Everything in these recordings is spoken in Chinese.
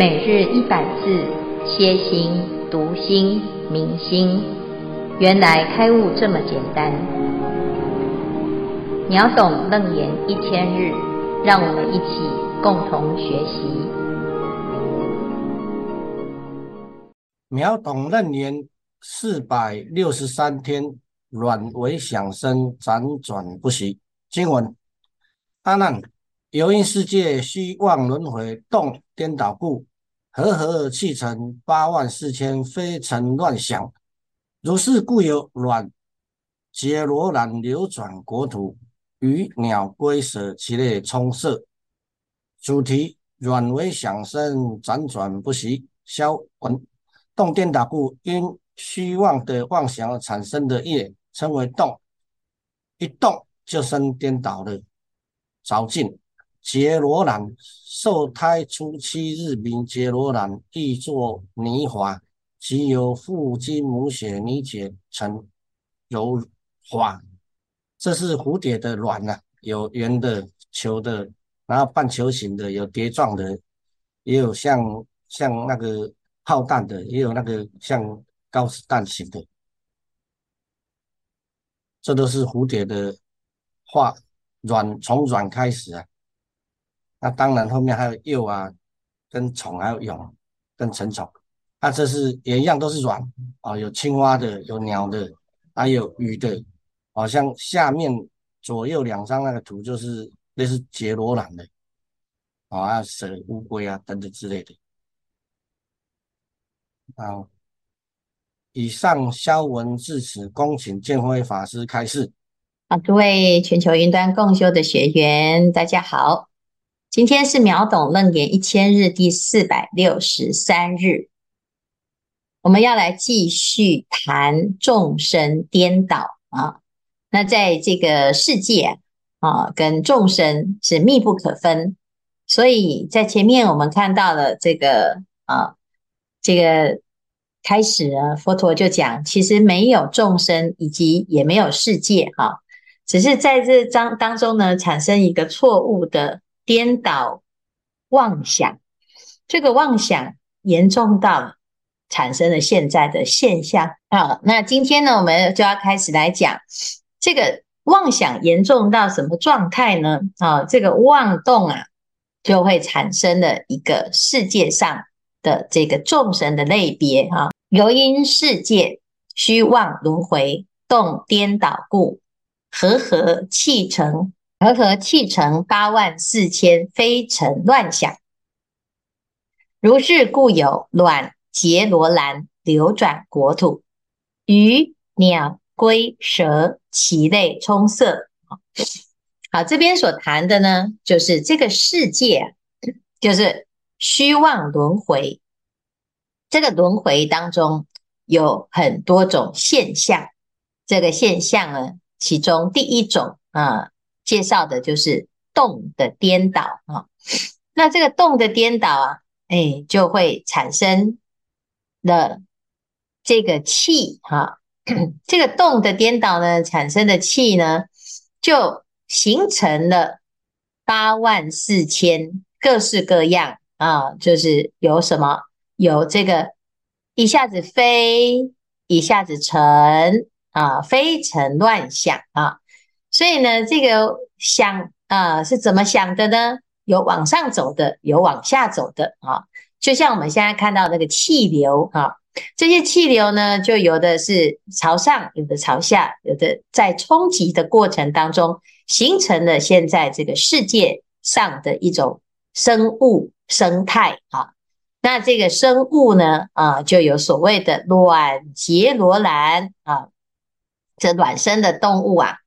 每日一百字，歇心、读心、明心，原来开悟这么简单。秒懂楞严一千日，让我们一起共同学习。秒懂楞严四百六十三天，软为响声，辗转不息。经文：阿难。由因世界虚妄轮回动颠倒故，和合气成八万四千非尘乱响。如是故有卵劫罗兰流转国土，鱼鸟龟蛇其类充塞。主题：软为响声，辗转不息。消文：动颠倒故，因虚妄的妄想而产生的业，称为动。一动就生颠倒的着境。杰罗兰受胎初七日名杰罗兰，亦作泥华，即由父精母血凝结成柔滑。这是蝴蝶的卵啊，有圆的、球的，然后半球形的，有碟状的，也有像像那个炮弹的，也有那个像高子弹型的。这都是蝴蝶的化卵，从卵开始啊。那当然，后面还有幼啊，跟虫，还有蛹，跟成虫。那这是也一样，都是卵啊，有青蛙的，有鸟的，还有鱼的。好像下面左右两张那个图，就是类似杰罗兰的，啊，蛇、乌龟啊等等之类的。好，以上消文至此，恭请建辉法师开示。啊，各位全球云端共修的学员，大家好。今天是秒懂楞严一千日第四百六十三日，我们要来继续谈众生颠倒啊。那在这个世界啊，跟众生是密不可分，所以在前面我们看到了这个啊，这个开始呢，佛陀就讲，其实没有众生，以及也没有世界哈，只是在这章当中呢，产生一个错误的。颠倒妄想，这个妄想严重到产生了现在的现象啊。那今天呢，我们就要开始来讲这个妄想严重到什么状态呢？啊，这个妄动啊，就会产生了一个世界上的这个众神的类别哈。由因世界虚妄轮回动颠倒故，和合气成。和合气成八万四千非尘乱响，如是故有卵结罗兰流转国土，鱼鸟龟蛇其类充塞。好，这边所谈的呢，就是这个世界，就是虚妄轮回。这个轮回当中有很多种现象，这个现象呢，其中第一种啊。介绍的就是动的颠倒啊，那这个动的颠倒啊，哎，就会产生了这个气哈，这个动的颠倒呢，产生的气呢，就形成了八万四千各式各样啊，就是有什么有这个一下子飞，一下子沉啊，飞沉乱响啊。所以呢，这个想啊、是怎么想的呢？有往上走的，有往下走的啊。就像我们现在看到那个气流啊，这些气流呢，就有的是朝上，有的朝下，有的在冲击的过程当中，形成了现在这个世界上的一种生物生态啊。那这个生物呢，啊，就有所谓的卵结罗兰啊，这卵生的动物啊。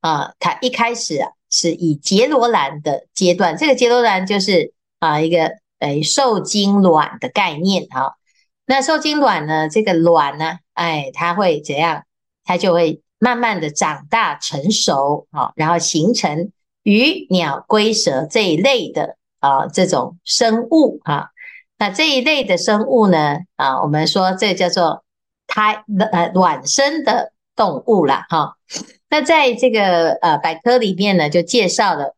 啊，它一开始啊是以杰罗兰的阶段，这个杰罗兰就是啊一个诶受精卵的概念哈。那受精卵呢，这个卵呢，哎，它会怎样？它就会慢慢的长大成熟，啊，然后形成鱼、鸟、龟、蛇这一类的啊这种生物哈。那这一类的生物呢，啊，我们说这叫做胎呃卵生的动物啦哈。那在这个呃百科里面呢，就介绍了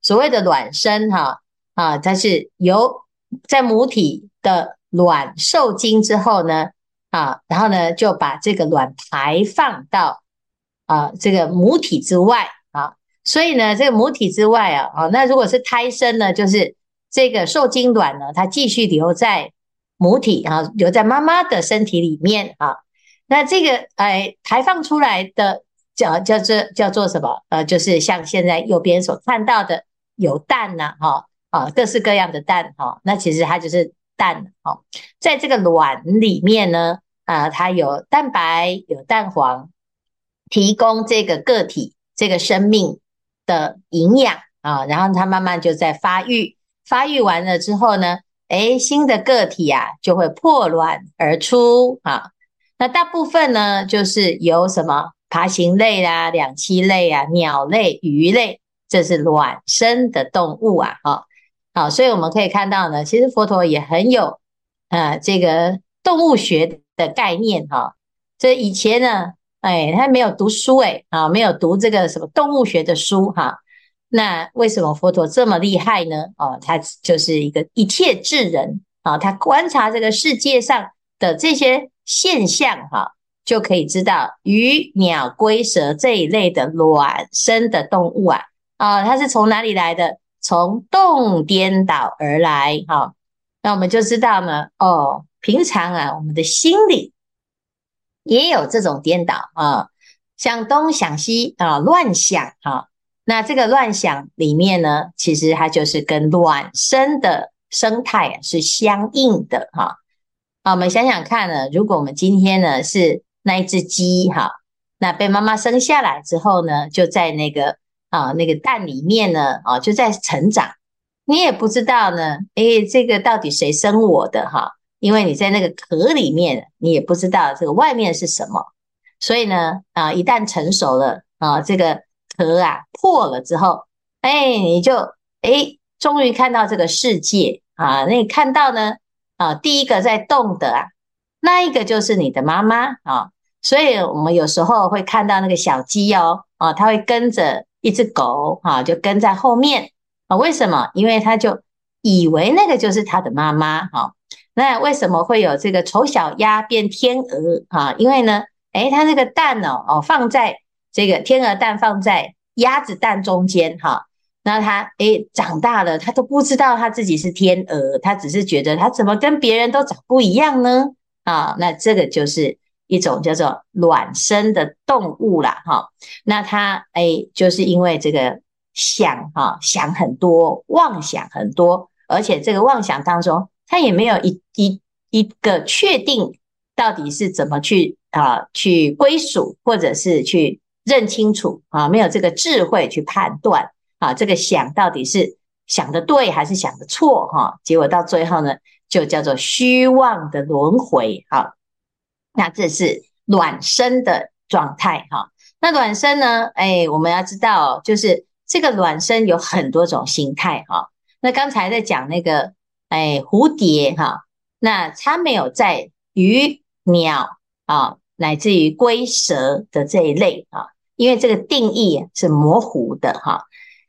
所谓的卵生哈啊，它是由在母体的卵受精之后呢，啊，然后呢就把这个卵排放到啊这个母体之外啊，所以呢这个母体之外啊，啊，那如果是胎生呢，就是这个受精卵呢，它继续留在母体啊，留在妈妈的身体里面啊，那这个哎排放出来的叫叫做叫做什么？呃，就是像现在右边所看到的有蛋呐，哈。啊，各式各样的蛋，哈，那其实它就是蛋，哈，在这个卵里面呢，啊，它有蛋白，有蛋黄，提供这个个体这个生命的营养啊，然后它慢慢就在发育，发育完了之后呢，诶，新的个体啊就会破卵而出啊，那大部分呢就是由什么爬行类啊、两栖类啊、鸟类、鱼类，这是卵生的动物啊，哈。好，所以我们可以看到呢，其实佛陀也很有呃这个动物学的概念哈。这以前呢，哎，他没有读书哎，啊，没有读这个什么动物学的书哈。那为什么佛陀这么厉害呢？哦，他就是一个一切智人啊，他观察这个世界上的这些现象哈，就可以知道鱼、鸟、龟、蛇这一类的卵生的动物啊，啊，它是从哪里来的？从动颠倒而来，哈，那我们就知道呢，哦，平常啊，我们的心里也有这种颠倒啊，想东想西啊，乱想哈。那这个乱想里面呢，其实它就是跟卵生的生态是相应的哈。啊，我们想想看呢，如果我们今天呢是那一只鸡哈，那被妈妈生下来之后呢，就在那个。啊，那个蛋里面呢，啊，就在成长，你也不知道呢，诶，这个到底谁生我的哈？因为你在那个壳里面，你也不知道这个外面是什么，所以呢，啊，一旦成熟了，啊，这个壳啊破了之后，哎，你就哎，终于看到这个世界啊，那你看到呢，啊，第一个在动的啊，那一个就是你的妈妈啊，所以我们有时候会看到那个小鸡哦，啊，它会跟着。一只狗哈，就跟在后面啊？为什么？因为他就以为那个就是他的妈妈哈。那为什么会有这个丑小鸭变天鹅啊？因为呢，诶，它那个蛋哦哦，放在这个天鹅蛋放在鸭子蛋中间哈。那它诶长大了，它都不知道它自己是天鹅，它只是觉得它怎么跟别人都长不一样呢？啊，那这个就是。一种叫做卵生的动物啦，哈，那它哎，就是因为这个想哈想很多，妄想很多，而且这个妄想当中，它也没有一一一个确定到底是怎么去啊去归属，或者是去认清楚啊，没有这个智慧去判断啊，这个想到底是想的对还是想的错哈，结果到最后呢，就叫做虚妄的轮回哈。那这是卵生的状态哈。那卵生呢？哎，我们要知道，就是这个卵生有很多种形态哈。那刚才在讲那个哎蝴蝶哈，那它没有在鱼、鸟啊，乃至于龟、蛇的这一类啊，因为这个定义是模糊的哈。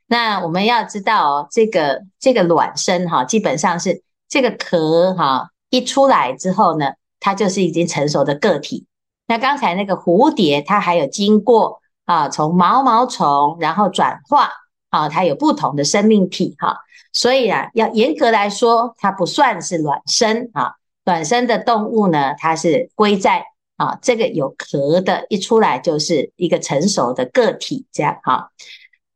那我们要知道，这个这个卵生哈，基本上是这个壳哈一出来之后呢。它就是已经成熟的个体。那刚才那个蝴蝶，它还有经过啊，从毛毛虫然后转化啊，它有不同的生命体哈。所以啊，要严格来说，它不算是卵生啊。卵生的动物呢，它是归在啊这个有壳的，一出来就是一个成熟的个体这样哈。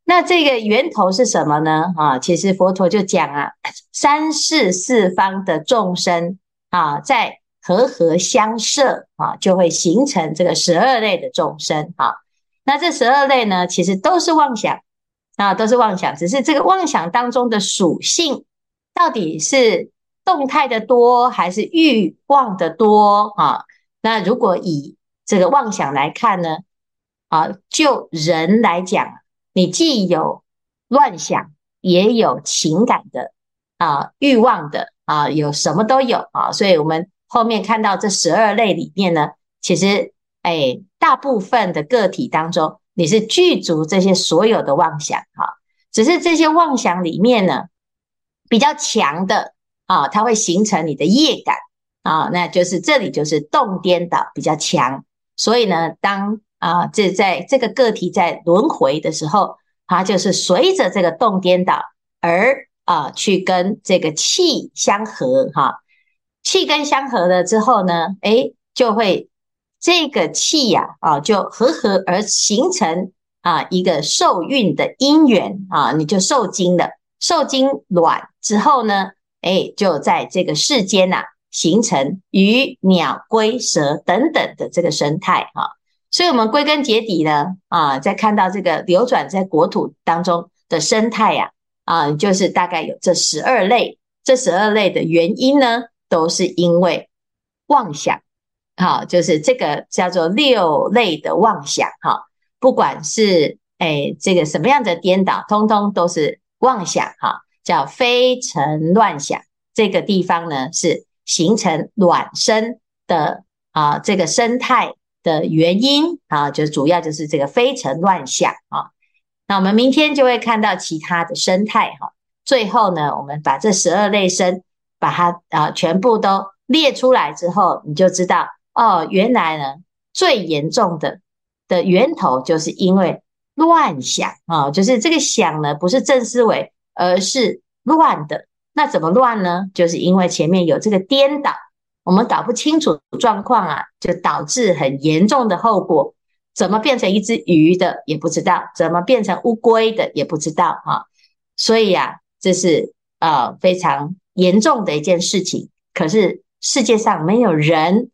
那这个源头是什么呢？啊，其实佛陀就讲啊，三世四方的众生啊，在和合相摄啊，就会形成这个十二类的众生啊。那这十二类呢，其实都是妄想啊，都是妄想。只是这个妄想当中的属性，到底是动态的多，还是欲望的多啊？那如果以这个妄想来看呢，啊，就人来讲，你既有乱想，也有情感的啊，欲望的啊，有什么都有啊。所以我们。后面看到这十二类里面呢，其实哎，大部分的个体当中，你是具足这些所有的妄想哈。只是这些妄想里面呢，比较强的啊，它会形成你的业感啊，那就是这里就是动颠倒比较强，所以呢，当啊这在这个个体在轮回的时候，它就是随着这个动颠倒而啊去跟这个气相合哈，气跟相合了之后呢，诶，就会这个气呀啊就合合而形成啊一个受孕的因缘啊，你就受精了，受精卵之后呢。哎，就在这个世间呐、形成鱼、鸟、龟、蛇等等的这个生态啊。所以，我们归根结底呢，啊，在看到这个流转在国土当中的生态呀，啊，就是大概有这十二类。这十二类的原因呢，都是因为妄想，好，就是这个叫做六类的妄想哈。不管是哎这个什么样的颠倒，通通都是妄想哈。叫非尘乱想，这个地方呢是形成卵生的啊，这个生态的原因啊，就主要就是这个非尘乱想啊。那我们明天就会看到其他的生态哈。最后呢，我们把这十二类生把它啊全部都列出来之后，你就知道哦，原来呢最严重的的源头就是因为乱想啊，就是这个想呢不是正思维。而是乱的，那怎么乱呢？就是因为前面有这个颠倒，我们搞不清楚状况啊，就导致很严重的后果。怎么变成一只鱼的也不知道，怎么变成乌龟的也不知道啊。所以啊，这是呃非常严重的一件事情。可是世界上没有人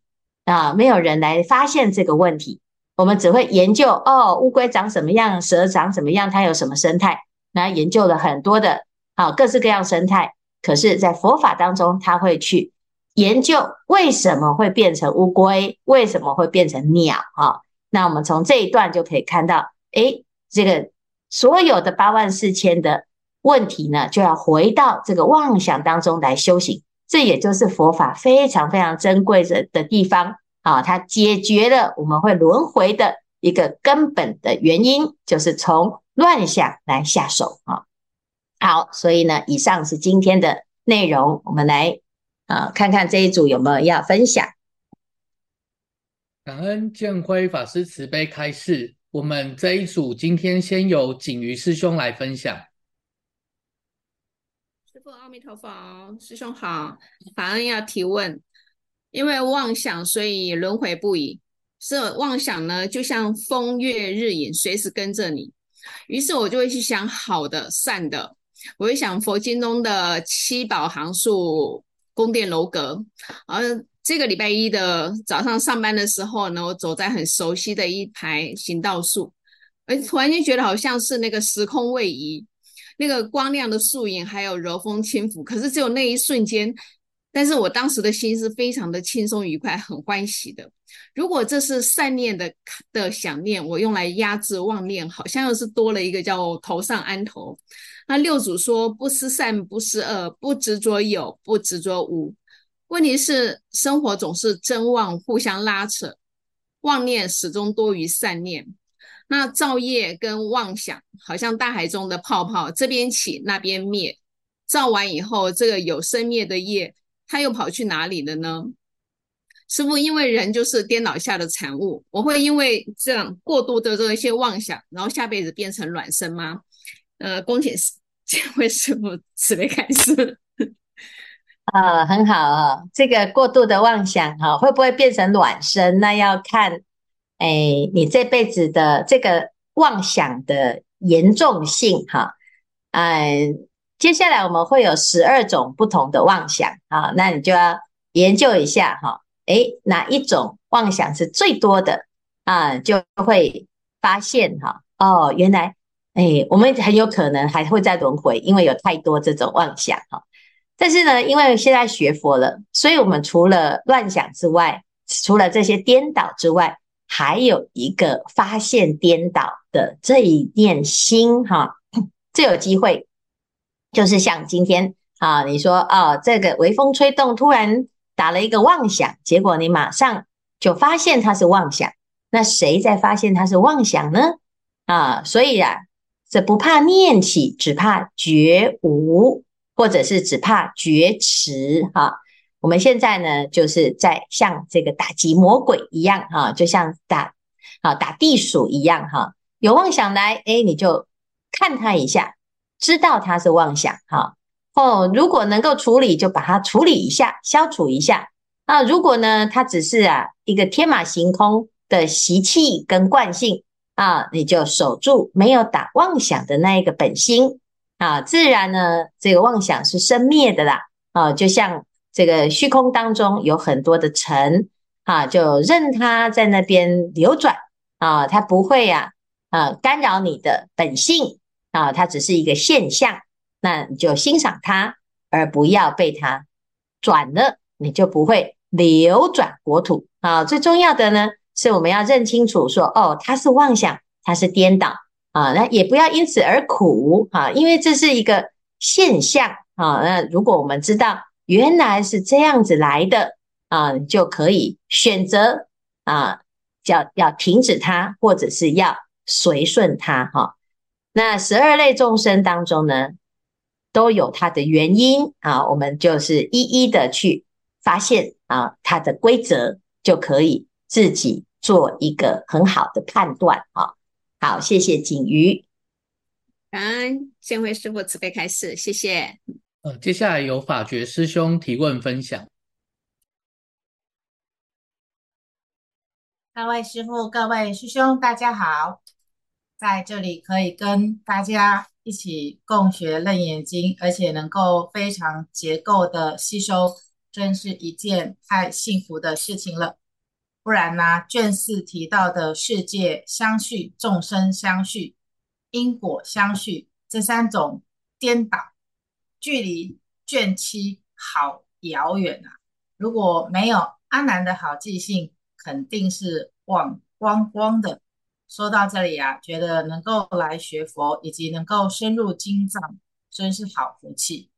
啊，没有人来发现这个问题。我们只会研究哦，乌龟长什么样，蛇长什么样，它有什么生态。那研究了很多的啊各式各样生态，可是，在佛法当中，他会去研究为什么会变成乌龟，为什么会变成鸟啊？那我们从这一段就可以看到，诶，这个所有的八万四千的问题呢，就要回到这个妄想当中来修行。这也就是佛法非常非常珍贵的的地方啊，它解决了我们会轮回的一个根本的原因，就是从。乱想来下手啊，好，所以呢，以上是今天的内容，我们来啊看看这一组有没有要分享。感恩建辉法师慈悲开示，我们这一组今天先由景瑜师兄来分享。师父阿弥陀佛，师兄好，法恩要提问，因为妄想，所以轮回不已。是妄想呢，就像风月日影，随时跟着你。于是我就会去想好的、善的，我会想佛经中的七宝行树、宫殿楼阁。而这个礼拜一的早上上班的时候呢，我走在很熟悉的一排行道树，而突然间觉得好像是那个时空位移，那个光亮的树影，还有柔风轻拂。可是只有那一瞬间，但是我当时的心是非常的轻松愉快，很欢喜的。如果这是善念的的想念，我用来压制妄念，好像又是多了一个叫头上安头。那六祖说：不思善，不思恶，不执着有，不执着无。问题是生活总是真妄互相拉扯，妄念始终多于善念。那造业跟妄想，好像大海中的泡泡，这边起那边灭。造完以后，这个有生灭的业，他又跑去哪里了呢？师父，因为人就是颠倒下的产物，我会因为这样过度的这一些妄想，然后下辈子变成卵生吗？呃，恭请 这位师傅慈悲开示。呃，很好啊、这个过度的妄想哈、会不会变成卵生？那要看，哎，你这辈子的这个妄想的严重性哈。嗯、接下来我们会有十二种不同的妄想啊，那你就要研究一下哈。诶，哪一种妄想是最多的啊？就会发现哈，哦，原来，诶，我们很有可能还会再轮回，因为有太多这种妄想哈。但是呢，因为现在学佛了，所以我们除了乱想之外，除了这些颠倒之外，还有一个发现颠倒的这一念心哈。这有机会，就是像今天啊，你说哦，这个微风吹动，突然。打了一个妄想，结果你马上就发现它是妄想。那谁在发现它是妄想呢？啊，所以啊，这不怕念起，只怕觉无，或者是只怕觉迟哈。我们现在呢，就是在像这个打击魔鬼一样哈，就像打啊打地鼠一样哈。有妄想来，哎，你就看他一下，知道他是妄想哈。哦，如果能够处理，就把它处理一下，消除一下。那如果呢，它只是啊一个天马行空的习气跟惯性啊，你就守住没有打妄想的那一个本心啊，自然呢，这个妄想是生灭的啦啊，就像这个虚空当中有很多的尘啊，就任它在那边流转啊，它不会呀，啊干扰你的本性啊，它只是一个现象。那你就欣赏它，而不要被它转了，你就不会流转国土啊。最重要的呢，是我们要认清楚说，哦，它是妄想，它是颠倒啊。那也不要因此而苦啊，因为这是一个现象啊。那如果我们知道原来是这样子来的啊，你就可以选择啊，叫要停止它，或者是要随顺它哈。那十二类众生当中呢，都有它的原因啊，我们就是一一的去发现啊，它的规则就可以自己做一个很好的判断啊。好，谢谢景瑜。感恩建辉师傅慈悲开示，谢谢。呃，接下来由法觉师兄提问分享。各位师傅、各位师兄，大家好，在这里可以跟大家。一起共学《楞严经》，而且能够非常结构的吸收，真是一件太幸福的事情了。不然呢，卷四提到的世界相续、众生相续、因果相续这三种颠倒，距离卷七好遥远啊！如果没有阿难的好记性，肯定是忘光光的。说到这里啊，觉得能够来学佛，以及能够深入经藏，真是好福气。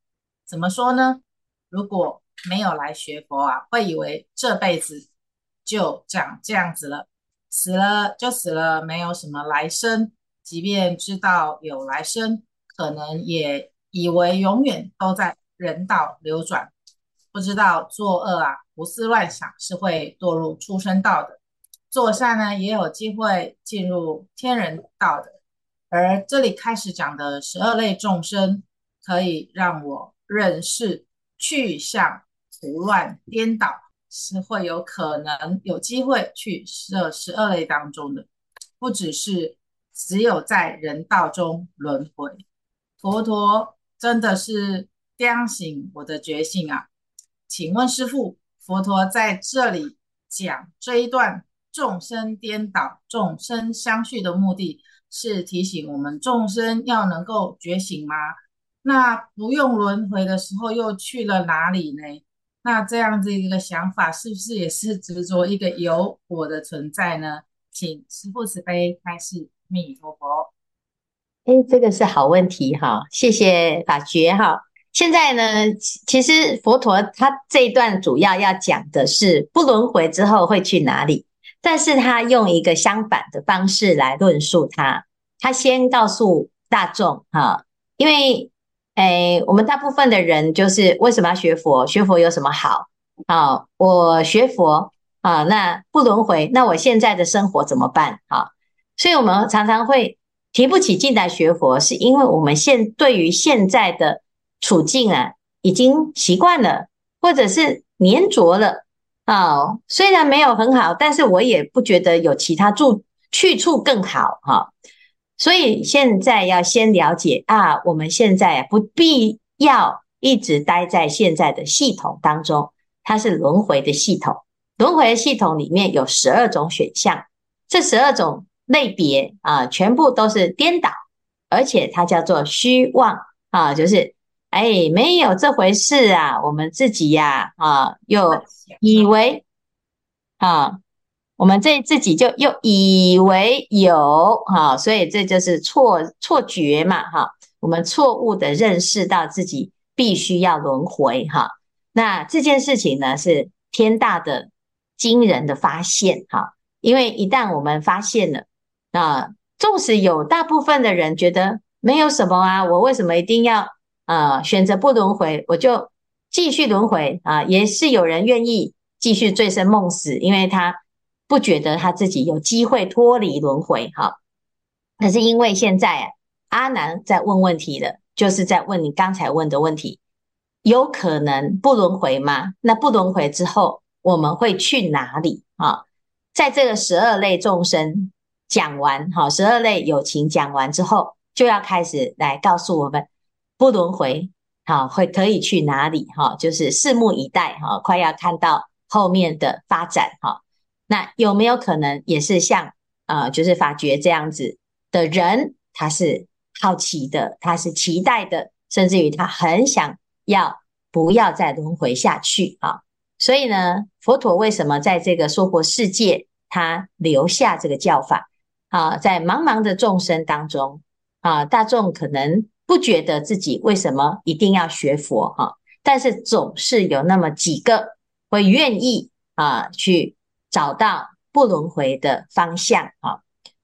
怎么说呢？如果没有来学佛啊，会以为这辈子就长这样子了，死了就死了，没有什么来生。即便知道有来生，可能也以为永远都在人道流转，不知道作恶啊，胡思乱想是会堕入畜生道的。做善呢，也有机会进入天人道的。而这里开始讲的十二类众生，可以让我认识去向胡乱颠倒，是会有可能有机会去这十二类当中的，不只是只有在人道中轮回。佛陀真的是点醒我的觉性啊！请问师父，佛陀在这里讲这一段。众生颠倒、众生相续的目的是提醒我们众生要能够觉醒吗？那不用轮回的时候又去了哪里呢？那这样子一个想法是不是也是执着一个有我的存在呢？请师父慈悲开示，弥陀佛。哎，这个是好问题哈，谢谢法觉哈。现在呢，其实佛陀他这一段主要要讲的是不轮回之后会去哪里。但是他用一个相反的方式来论述它。他先告诉大众哈，因为诶，我们大部分的人就是为什么要学佛？学佛有什么好？啊，我学佛啊，那不轮回，那我现在的生活怎么办？啊，所以我们常常会提不起劲来学佛，是因为我们现对于现在的处境啊，已经习惯了，或者是黏着了。啊、哦，虽然没有很好，但是我也不觉得有其他住去处更好哈、所以现在要先了解啊，我们现在不必要一直待在现在的系统当中，它是轮回的系统。轮回系统里面有十二种选项，这十二种类别啊，全部都是颠倒，而且它叫做虚妄啊，就是。哎，没有这回事啊！我们自己呀，啊，又以为啊，我们这自己就又以为有啊，所以这就是错错觉嘛，哈，我们错误的认识到自己必须要轮回哈。那这件事情呢，是天大的惊人的发现哈，因为一旦我们发现了，啊，纵使有大部分的人觉得没有什么啊，我为什么一定要？啊、选择不轮回，我就继续轮回啊，也是有人愿意继续醉生梦死，因为他不觉得他自己有机会脱离轮回哈。可是因为现在啊，阿南在问问题了，就是在问你刚才问的问题，有可能不轮回吗？那不轮回之后，我们会去哪里啊？在这个十二类众生讲完哈，十二类友情讲完之后，就要开始来告诉我们。不轮回，好，会可以去哪里？哈，就是拭目以待，哈，快要看到后面的发展，哈。那有没有可能也是像啊，就是法觉这样子的人，他是好奇的，他是期待的，甚至于他很想要不要再轮回下去啊？所以呢，佛陀为什么在这个娑婆世界，他留下这个教法啊？在茫茫的众生当中啊，大众可能。不觉得自己为什么一定要学佛哈？但是总是有那么几个会愿意啊去找到不轮回的方向啊。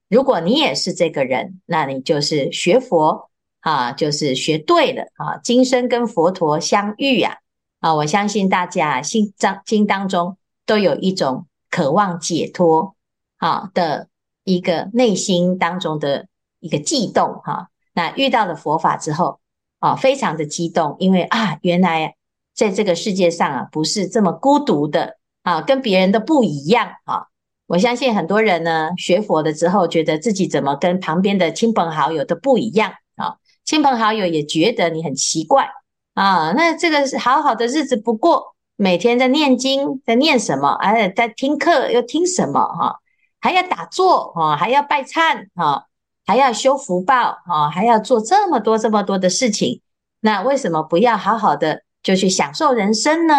如果你也是这个人，那你就是学佛啊，就是学对了啊。今生跟佛陀相遇呀啊，我相信大家心当心当中都有一种渴望解脱啊的一个内心当中的一个悸动哈。那遇到了佛法之后，啊，非常的激动，因为啊，原来在这个世界上啊，不是这么孤独的啊，跟别人都不一样啊。我相信很多人呢，学佛了之后，觉得自己怎么跟旁边的亲朋好友都不一样啊，亲朋好友也觉得你很奇怪啊。那这个好好的日子不过，每天在念经，在念什么？哎，在听课又听什么？哈，还要打坐啊，还要拜忏啊。还要修福报啊，还要做这么多这么多的事情，那为什么不要好好的就去享受人生呢？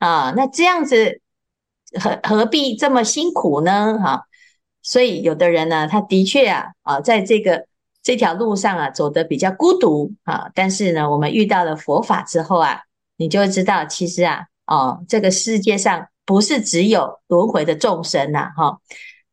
啊，那这样子何何必这么辛苦呢？哈，所以有的人呢，他的确啊啊，在这个这条路上啊，走得比较孤独啊。但是呢，我们遇到了佛法之后啊，你就会知道，其实啊，哦，这个世界上不是只有轮回的众生呐，哈。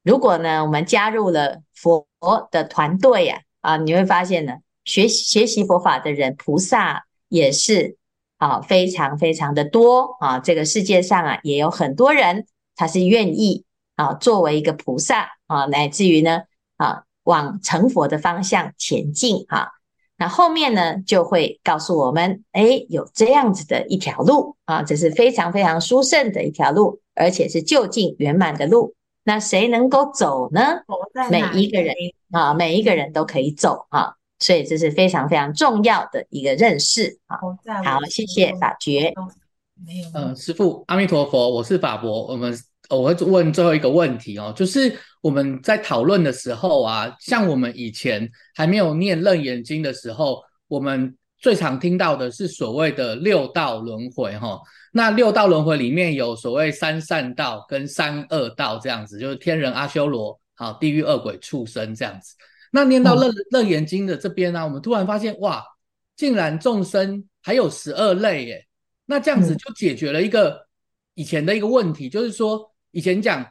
如果呢，我们加入了佛的团队呀，啊，你会发现呢，学学习佛法的人，菩萨也是啊，非常非常的多啊。这个世界上啊，也有很多人，他是愿意啊，作为一个菩萨啊，乃至于呢啊，往成佛的方向前进啊。那后面呢，就会告诉我们，哎，有这样子的一条路啊，这是非常非常殊胜的一条路，而且是就近圆满的路。那谁能够走呢？每一个人啊，每一个人都可以走啊，所以这是非常非常重要的一个认识啊。好，谢谢法觉。嗯，师父，阿弥陀佛，我是法伯。我们我会问最后一个问题哦，就是我们在讨论的时候啊，像我们以前还没有念楞严经的时候，我们最常听到的是所谓的六道轮回哈。那六道轮回里面有所谓三善道跟三恶道这样子，就是天人、阿修罗、好地狱、恶鬼、畜生这样子。那念到楞楞严经的这边呢、啊，我们突然发现哇，竟然众生还有十二类耶。那这样子就解决了一个以前的一个问题，就是说以前讲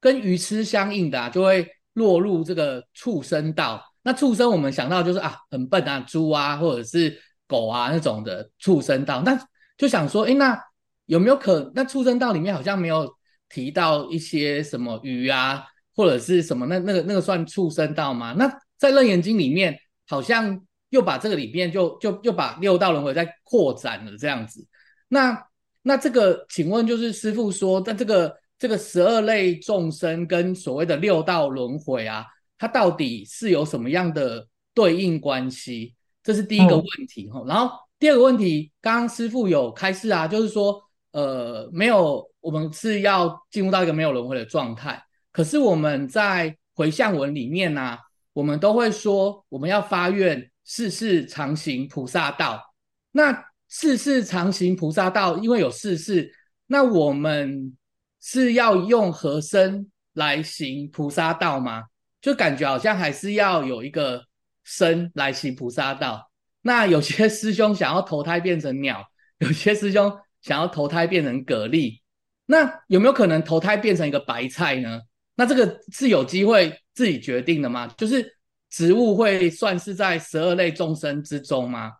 跟愚痴相应的啊，就会落入这个畜生道。那畜生我们想到就是啊很笨啊，猪啊或者是狗啊那种的畜生道。那就想说，诶那。有没有可？那畜生道里面好像没有提到一些什么鱼啊，或者是什么？那那个那个算畜生道吗？那在楞严经里面，好像又把这个里面就就又把六道轮回再扩展了这样子。那那这个，请问就是师傅说，在这个这个十二类众生跟所谓的六道轮回啊，它到底是有什么样的对应关系？这是第一个问题哈。嗯、然后第二个问题，刚刚师傅有开示啊，就是说。呃，没有，我们是要进入到一个没有轮回的状态。可是我们在回向文里面呢、我们都会说，我们要发愿世世常行菩萨道。那世世常行菩萨道，因为有世世，那我们是要用何身来行菩萨道吗？就感觉好像还是要有一个身来行菩萨道。那有些师兄想要投胎变成鸟，有些师兄。想要投胎变成蛤蜊，那有没有可能投胎变成一个白菜呢？那这个是有机会自己决定的吗？就是植物会算是在十二类众生之中吗？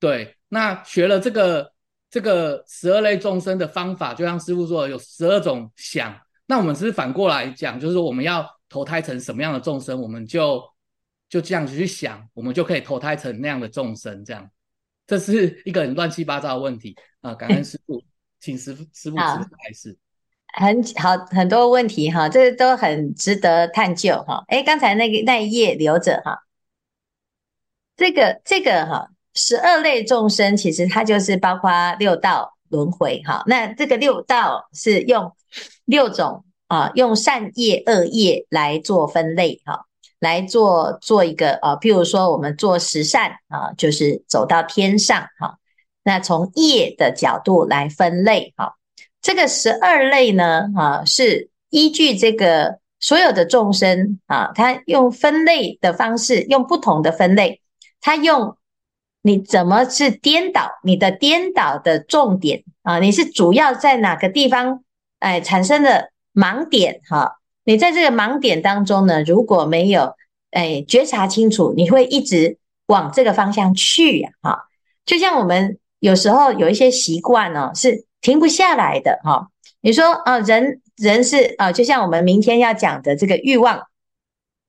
对，那学了这个这个十二类众生的方法，就像师傅说的，有十二种想。那我们是，是反过来讲，就是说我们要投胎成什么样的众生，我们就就这样子去想，我们就可以投胎成那样的众生。这样，这是一个很乱七八糟的问题啊！感恩师傅，请师傅师父开始。很好，很多问题哈，这都很值得探究哈。哎，刚才那个那一页留着哈。这个这个哈，十二类众生其实它就是包括六道轮回哈。那这个六道是用六种啊，用善业恶业来做分类哈，来做做一个啊，譬如说我们做十善啊，就是走到天上哈。那从业的角度来分类哈，这个十二类呢啊，是依据这个所有的众生啊，他用分类的方式，用不同的分类。他用你怎么是颠倒你的颠倒的重点啊？你是主要在哪个地方哎产生的盲点哈？你在这个盲点当中呢，如果没有哎觉察清楚，你会一直往这个方向去呀哈。就像我们有时候有一些习惯呢，是停不下来的哈。你说啊，人人是啊，就像我们明天要讲的这个欲望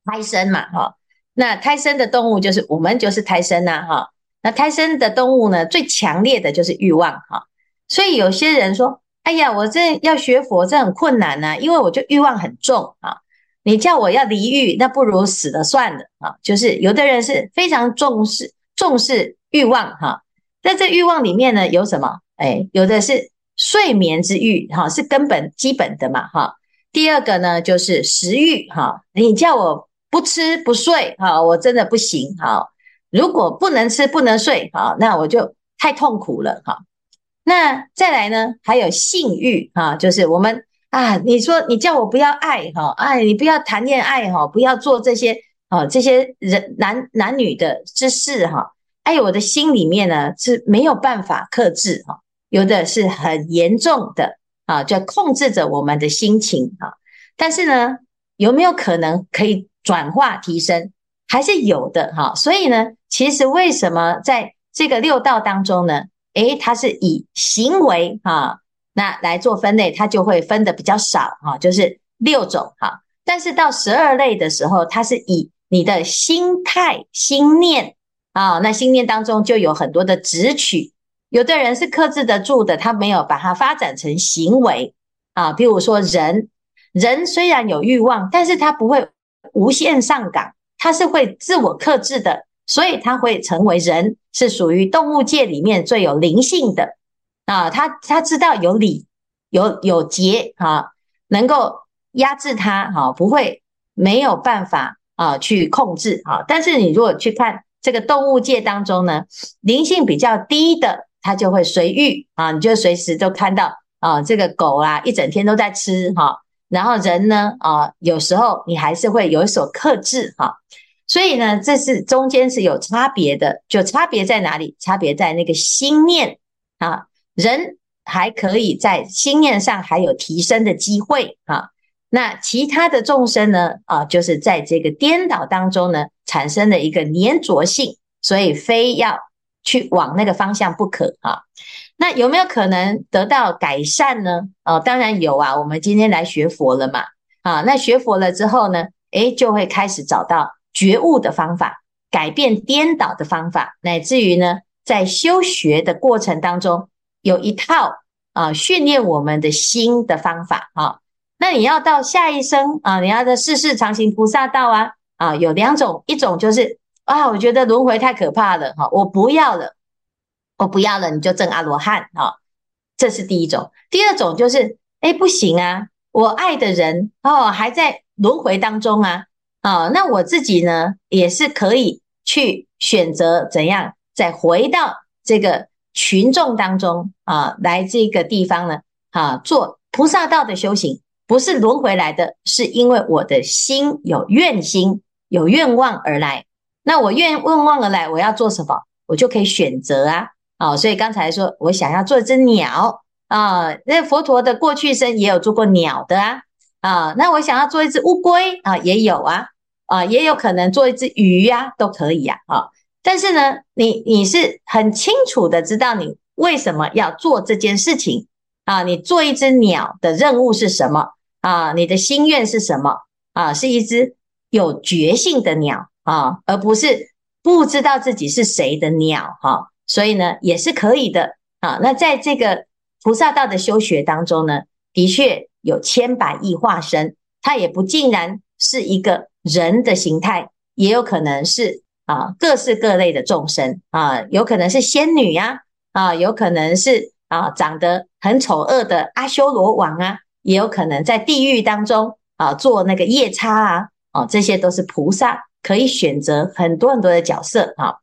胎生嘛哈。那胎生的动物就是我们，就是胎生呐，哈。那胎生的动物呢，最强烈的就是欲望，哈。所以有些人说，哎呀，我这要学佛，这很困难呐，因为我就欲望很重啊。你叫我要离欲，那不如死了算了啊。就是有的人是非常重视重视欲望，哈。在这欲望里面呢，有什么？哎，有的是睡眠之欲，哈，是根本基本的嘛，哈。第二个呢，就是食欲，哈。你叫我。不吃不睡，哈，我真的不行，哈。如果不能吃不能睡，哈，那我就太痛苦了，哈。那再来呢，还有性欲，哈，就是我们啊，你说你叫我不要爱，哈，哎，你不要谈恋爱，哈，不要做这些，啊，这些人男男女的之事，哈。哎，我的心里面呢是没有办法克制，哈，有的是很严重的，啊，就控制着我们的心情，啊。但是呢，有没有可能可以？转化提升还是有的哈，所以呢，其实为什么在这个六道当中呢？诶，它是以行为哈，那来做分类，它就会分的比较少哈，就是六种哈。但是到十二类的时候，它是以你的心态、心念啊，那心念当中就有很多的执取，有的人是克制得住的，他没有把它发展成行为啊。比如说人，人虽然有欲望，但是他不会。无限上岗，他是会自我克制的，所以他会成为人，是属于动物界里面最有灵性的啊。他他知道有理有有节啊，能够压制他哈，不会没有办法啊去控制啊。但是你如果去看这个动物界当中呢，灵性比较低的，它就会随欲啊，你就随时都看到啊，这个狗啊一整天都在吃哈。然后人呢，啊，有时候你还是会有所克制哈，所以呢，这是中间是有差别的，就差别在哪里？差别在那个心念啊，人还可以在心念上还有提升的机会啊。那其他的众生呢，啊，就是在这个颠倒当中呢，产生了一个粘着性，所以非要去往那个方向不可啊。那有没有可能得到改善呢？哦，当然有啊。我们今天来学佛了嘛，啊，那学佛了之后呢，诶，就会开始找到觉悟的方法，改变颠倒的方法，乃至于呢，在修学的过程当中，有一套啊训练我们的心的方法啊。那你要到下一生啊，你要在世世常行菩萨道啊，啊，有两种，一种就是啊，我觉得轮回太可怕了，哈，我不要了。我不要了，你就证阿罗汉啊，这是第一种。第二种就是，哎，不行啊，我爱的人哦还在轮回当中啊，啊，那我自己呢也是可以去选择怎样再回到这个群众当中啊，来这个地方呢啊，做菩萨道的修行，不是轮回来的，是因为我的心有愿心有愿望而来。那我愿愿望而来，我要做什么？我就可以选择啊。啊、哦，所以刚才说我想要做一只鸟啊，那佛陀的过去生也有做过鸟的啊，啊，那我想要做一只乌龟啊，也有啊，啊，也有可能做一只鱼呀、啊，都可以呀，啊，但是呢，你你是很清楚的知道你为什么要做这件事情啊？你做一只鸟的任务是什么啊？你的心愿是什么啊？是一只有觉性的鸟啊，而不是不知道自己是谁的鸟哈、所以呢，也是可以的啊。那在这个菩萨道的修学当中呢，的确有千百亿化身，它也不尽然是一个人的形态，也有可能是。啊，各式各类的众生啊，有可能是仙女呀，啊，有可能是啊长得很丑恶的阿修罗王啊，也有可能在地狱当中啊做那个夜叉啊，这些都是菩萨可以选择很多很多的角色啊。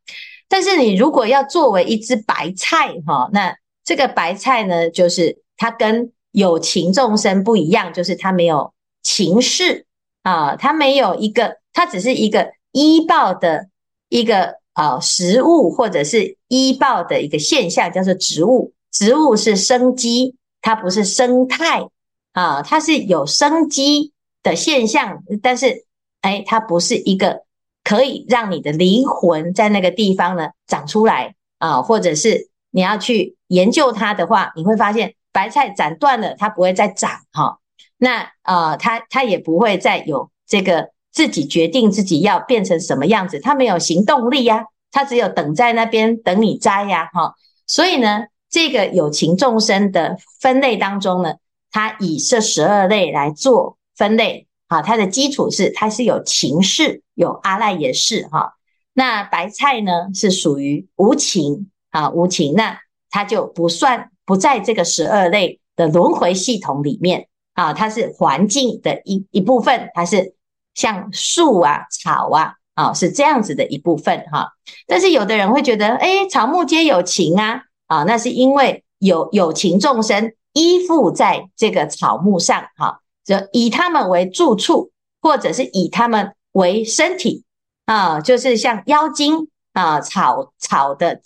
但是你如果要作为一只白菜哈，那这个白菜呢，就是它跟有情众生不一样，就是它没有情势啊，它没有一个，它只是一个依报的。一个啊，食物或者是依报的一个现象，叫做植物。植物是生机，它不是生态啊，它是有生机的现象，但是哎，它不是一个可以让你的灵魂在那个地方呢长出来啊，或者是你要去研究它的话，你会发现白菜斩断了，它不会再长哈。那啊，它它也不会再有这个。自己决定自己要变成什么样子，他没有行动力呀，他只有等在那边等你摘呀，哈。所以呢，这个有情众生的分类当中呢，它以这十二类来做分类，啊，它的基础是它是有情识，有阿赖耶识，哈。那白菜呢是属于无情啊，无情，那它就不算不在这个十二类的轮回系统里面啊，它是环境的一一部分，它是。像树啊、草啊，啊、是这样子的一部分哈。但是有的人会觉得，诶，草木皆有情啊，啊、那是因为有有情众生依附在这个草木上，哈、就以他们为住处，或者是以他们为身体啊、就是像妖精啊、草草的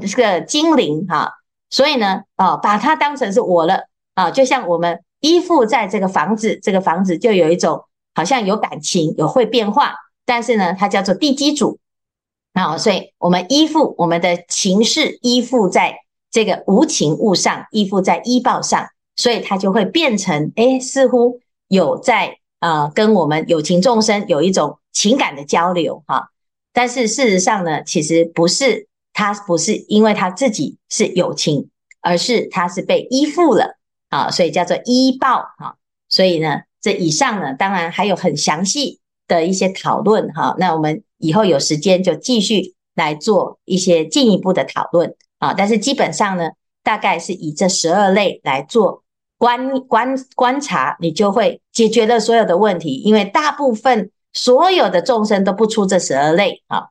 这个精灵哈、所以呢，啊、把它当成是我了啊、就像我们依附在这个房子，这个房子就有一种。好像有感情，有会变化，但是呢，它叫做地基主啊，所以我们依附我们的情势，依附在这个无情物上，依附在依报上，所以它就会变成，哎，似乎有在啊、跟我们有情众生有一种情感的交流哈、但是事实上呢，其实不是，他不是因为他自己是有情，而是他是被依附了啊，所以叫做依报哈，所以呢。这以上呢，当然还有很详细的一些讨论哈。那我们以后有时间就继续来做一些进一步的讨论啊。但是基本上呢，大概是以这十二类来做观观观察，你就会解决了所有的问题。因为大部分所有的众生都不出这十二类啊。